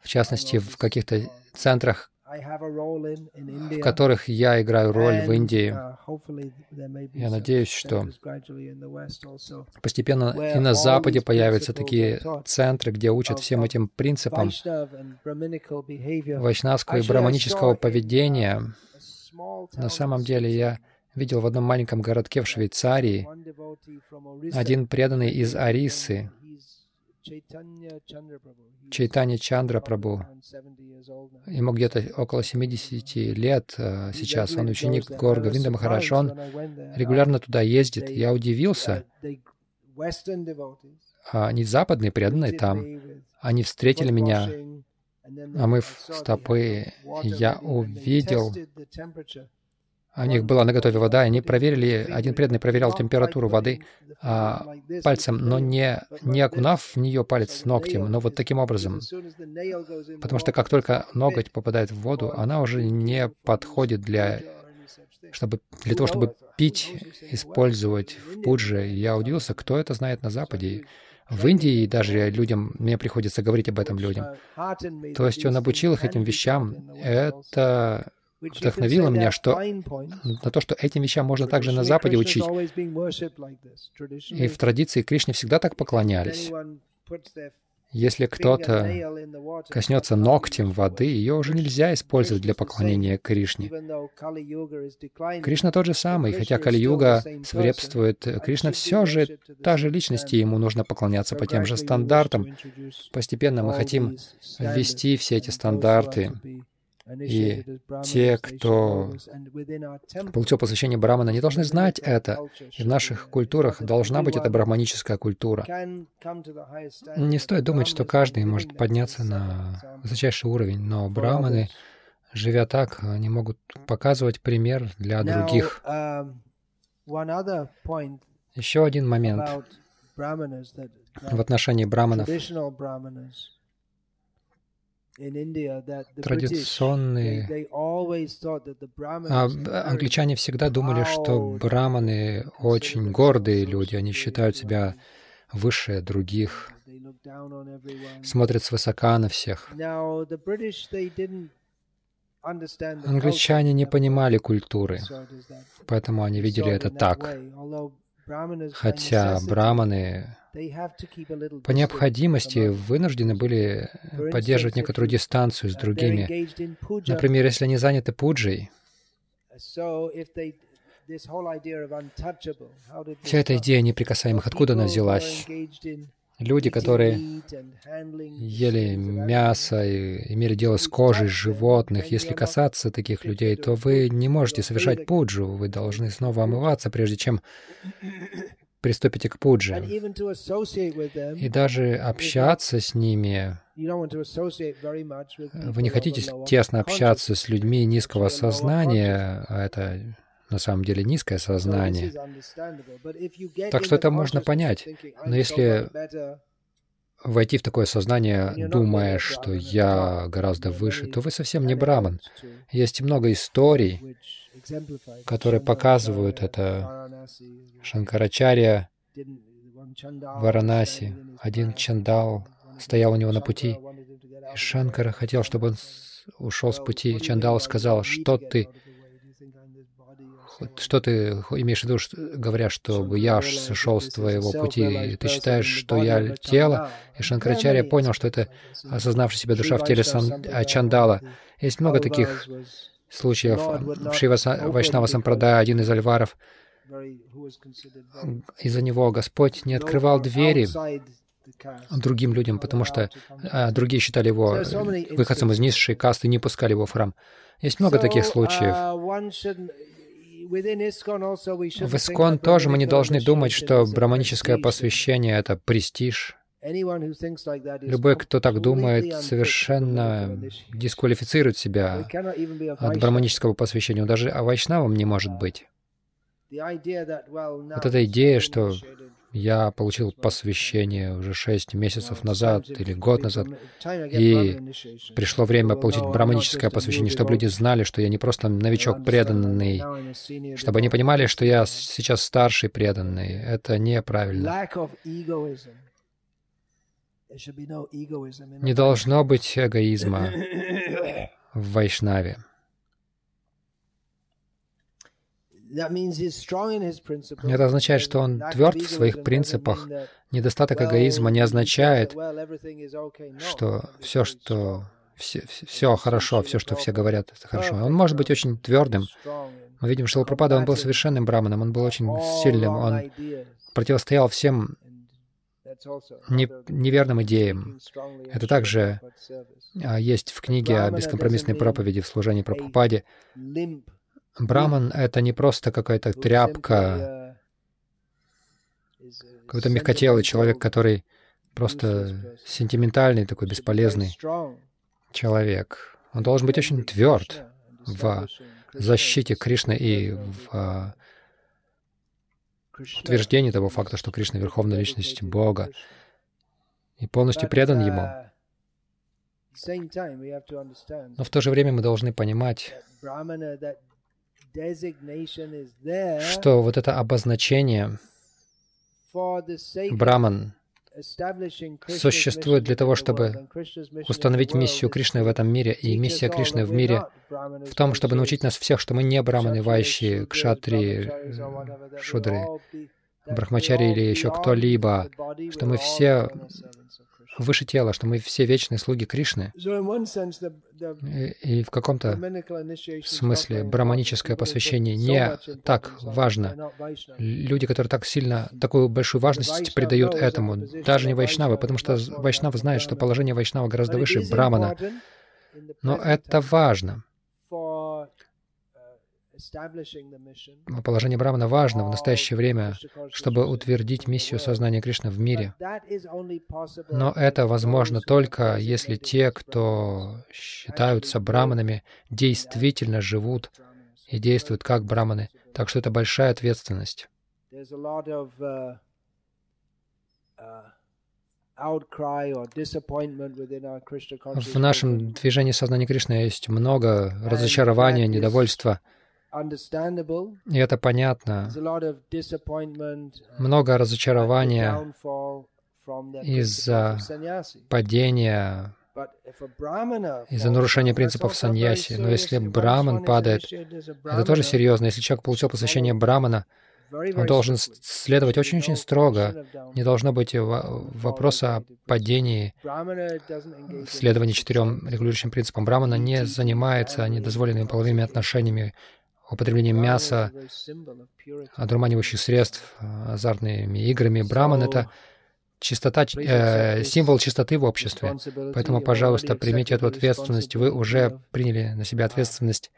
в частности, в каких-то центрах, в которых я играю роль в Индии. Я надеюсь, что постепенно и на Западе появятся такие центры, где учат всем этим принципам вайшнавского и браманического поведения, на самом деле я видел в одном маленьком городке в Швейцарии один преданный из Арисы, Чайтани Чандра Прабу. Ему где-то около 70 лет э, сейчас. Он ученик Гор Гавинда Махарадж. Он регулярно туда ездит. Я удивился. А они западные преданные там. Они встретили меня омыв стопы, я увидел, у них была наготове вода, и они проверили, один преданный проверял температуру воды а, пальцем, но не, не окунав в нее палец ногтем, но вот таким образом. Потому что как только ноготь попадает в воду, она уже не подходит для, чтобы, для того, чтобы пить, использовать в пудже. Я удивился, кто это знает на Западе. В Индии даже людям, мне приходится говорить об этом людям. То есть он обучил их этим вещам. Это вдохновило меня что, на то, что этим вещам можно также на Западе учить. И в традиции Кришне всегда так поклонялись. Если кто-то коснется ногтем воды, ее уже нельзя использовать для поклонения Кришне. Кришна тот же самый, хотя Кали-юга свирепствует, Кришна все же та же личность, и ему нужно поклоняться по тем же стандартам. Постепенно мы хотим ввести все эти стандарты И те, кто получил посвящение Брамана, не должны знать это. И в наших культурах должна быть эта браманическая культура. Не стоит думать, что каждый может подняться на высочайший уровень, но браманы, живя так, они могут показывать пример для других. Um, Еще один момент в отношении браманов. Традиционные а, англичане всегда думали, что браманы очень гордые люди, они считают себя выше других, смотрят свысока на всех. Англичане не понимали культуры, поэтому они видели это так. Хотя браманы по необходимости вынуждены были поддерживать некоторую дистанцию с другими. Например, если они заняты пуджей, вся эта идея неприкасаемых, откуда она взялась? Люди, которые ели мясо и имели дело с кожей животных, если касаться таких людей, то вы не можете совершать пуджу, вы должны снова омываться, прежде чем приступите к пудже. И даже общаться с ними, вы не хотите тесно общаться с людьми низкого сознания, а это на самом деле низкое сознание. Так что это можно понять. Но если войти в такое сознание, думая, что я гораздо выше, то вы совсем не браман. Есть много историй, которые показывают это. Шанкарачарья Варанаси, один чандал стоял у него на пути, и Шанкара хотел, чтобы он ушел с пути. Чандал сказал, что ты что ты имеешь в виду, говоря, чтобы я сошел с твоего пути? Ты считаешь, что я тело? И Шанкарачарья понял, что это осознавшая себя душа в теле сан, а, Чандала. Есть много таких случаев. Шива Вайшнава Сампрадая один из альваров, из-за него Господь не открывал двери другим людям, потому что а, другие считали его выходцем из низшей касты, не пускали его в храм. Есть много таких случаев. Uh, в Искон тоже мы не должны думать, что браманическое посвящение — это престиж. Любой, кто так думает, совершенно дисквалифицирует себя от браманического посвящения. Даже вайшнавом не может быть. Вот эта идея, что я получил посвящение уже шесть месяцев назад или год назад, и пришло время получить браманическое посвящение, чтобы люди знали, что я не просто новичок преданный, чтобы они понимали, что я сейчас старший преданный. Это неправильно. Не должно быть эгоизма в *laughs* Вайшнаве. Это означает, что он тверд в своих принципах. Недостаток эгоизма не означает, что все, что все, все хорошо, все, что все говорят, это хорошо. Он может быть очень твердым. Мы видим, что Лапрапада, он был совершенным браманом, он был очень сильным, он противостоял всем неверным идеям. Это также а, есть в книге о бескомпромиссной проповеди в служении Прабхупаде. Браман — это не просто какая-то тряпка, какой-то мягкотелый человек, который просто сентиментальный, такой бесполезный человек. Он должен быть очень тверд в защите Кришны и в утверждении того факта, что Кришна — Верховная Личность Бога, и полностью предан Ему. Но в то же время мы должны понимать, что вот это обозначение Браман существует для того, чтобы установить миссию Кришны в этом мире. И миссия Кришны в мире в том, чтобы научить нас всех, что мы не браманы, вайши, кшатри, шудры, брахмачари или еще кто-либо, что мы все выше тела, что мы все вечные слуги Кришны. И, в каком-то смысле браманическое посвящение не так важно. Люди, которые так сильно, такую большую важность придают этому, даже не вайшнавы, потому что вайшнава знает, что положение вайшнава гораздо выше брамана. Но это важно. Положение Брамана важно в настоящее время, чтобы утвердить миссию сознания Кришны в мире. Но это возможно только, если те, кто считаются браманами, действительно живут и действуют как браманы. Так что это большая ответственность. В нашем движении сознания Кришны есть много разочарования, недовольства. И это понятно. Много разочарования из-за падения, из-за нарушения принципов саньяси. Но если браман падает, это тоже серьезно. Если человек получил посвящение брамана, он должен следовать очень-очень строго. Не должно быть вопроса о падении следования четырем регулирующим принципам. Брамана не занимается недозволенными половыми отношениями, употреблением мяса, одурманивающих средств, азартными играми. Браман — это чистота, э, символ чистоты в обществе. Поэтому, пожалуйста, примите эту ответственность. Вы уже приняли на себя ответственность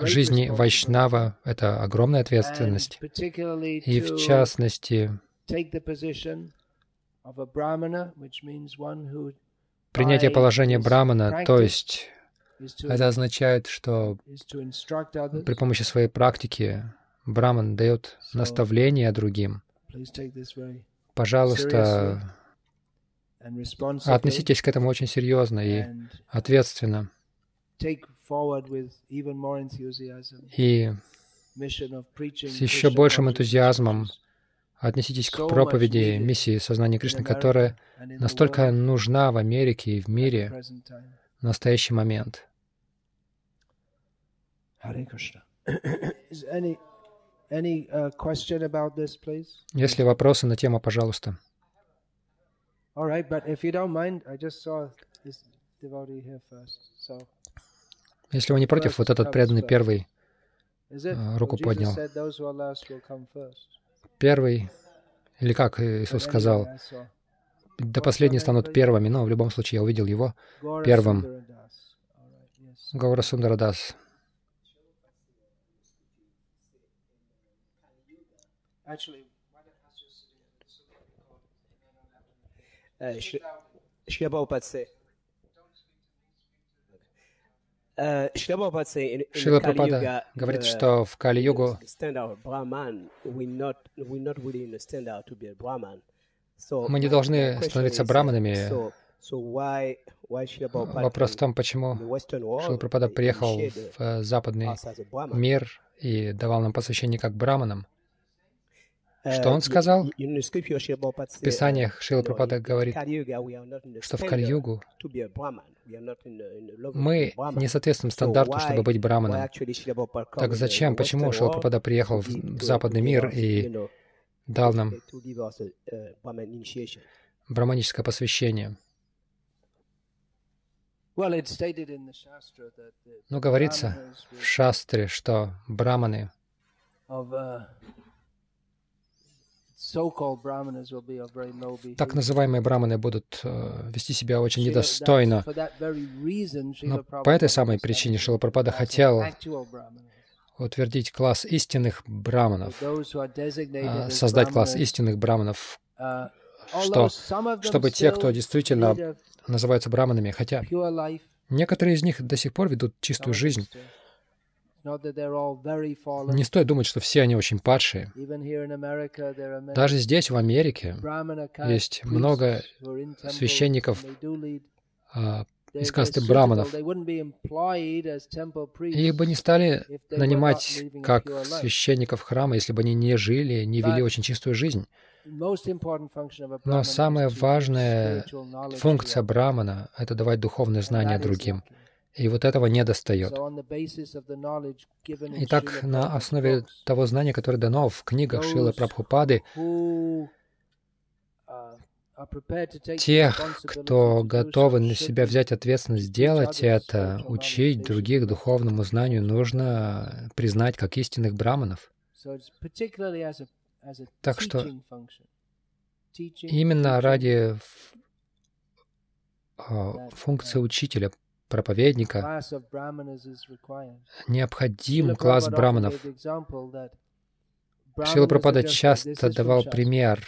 жизни Вайшнава — это огромная ответственность. И в частности, принятие положения брамана, то есть это означает, что при помощи своей практики браман дает наставление другим. Пожалуйста, относитесь к этому очень серьезно и ответственно. И с еще большим энтузиазмом отнеситесь к проповеди миссии сознания Кришны, которая настолько нужна в Америке и в мире настоящий момент. *coughs* Если вопросы на тему, пожалуйста. Если вы не против, вот этот преданный первый э, руку поднял. Первый, или как Иисус сказал, до последние станут первыми, но в любом случае я увидел его первым. Гаура Сундарадас. Шри Прабхупад Шрила Прабхупада говорит, что в Кали-югу мы не должны становиться браманами. Вопрос в том, почему Шрила Прабхупада приехал в э, западный мир и давал нам посвящение как браманам. Что он сказал? В Писаниях Шила Прабхупада говорит, что в Кали-югу мы не соответствуем стандарту, чтобы быть браманом. Так зачем, почему Шила Прабхупада приехал в, в западный мир и дал нам браманическое посвящение? Ну, говорится в шастре, что браманы так называемые браманы будут э, вести себя очень недостойно. Но по этой самой причине Шилапрапада хотел утвердить класс истинных браманов, э, создать класс истинных браманов, uh, что, чтобы те, кто действительно называются браманами, хотя некоторые из них до сих пор ведут чистую жизнь, не стоит думать, что все они очень падшие. Даже здесь, в Америке, есть много священников а, из касты браманов. Их бы не стали нанимать как священников храма, если бы они не жили, не вели очень чистую жизнь. Но самая важная функция брамана — это давать духовные знания другим. И вот этого не достает. Итак, на основе того знания, которое дано в книгах Шилы Прабхупады, тех, кто готовы на себя взять ответственность сделать это, учить других духовному знанию, нужно признать как истинных браманов. Так что именно ради а, функция учителя, проповедника, необходим класс браманов. Шила Прабхупада часто давал пример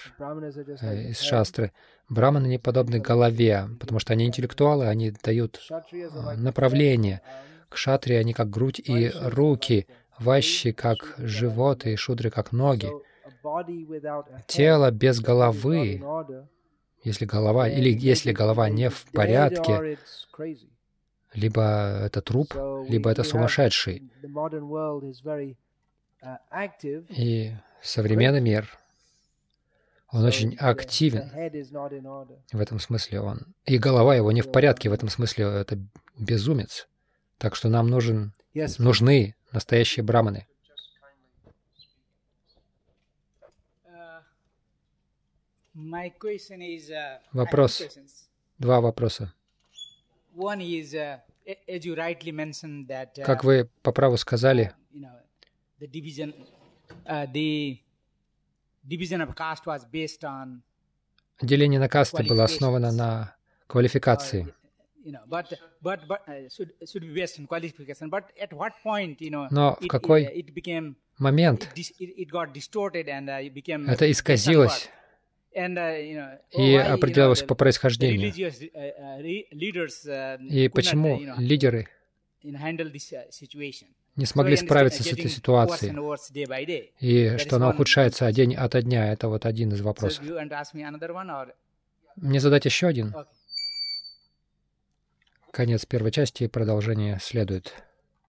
э, из шастры. Браманы не подобны голове, потому что они интеллектуалы, они дают а, направление. К шатре они как грудь и руки, ващи как живот и шудры как ноги. Тело без головы, если голова, или если голова не в порядке, либо это труп, либо это сумасшедший. И современный мир, он очень активен. В этом смысле он... И голова его не в порядке, в этом смысле это безумец. Так что нам нужен, нужны настоящие браманы. Вопрос. Два вопроса. Uh, как вы по праву сказали, деление на касты было основано на квалификации. Но в какой момент это исказилось и определялось по происхождению. И почему лидеры не смогли справиться с этой ситуацией, и что она ухудшается день ото дня, это вот один из вопросов. Мне задать еще один? Конец первой части, продолжение следует.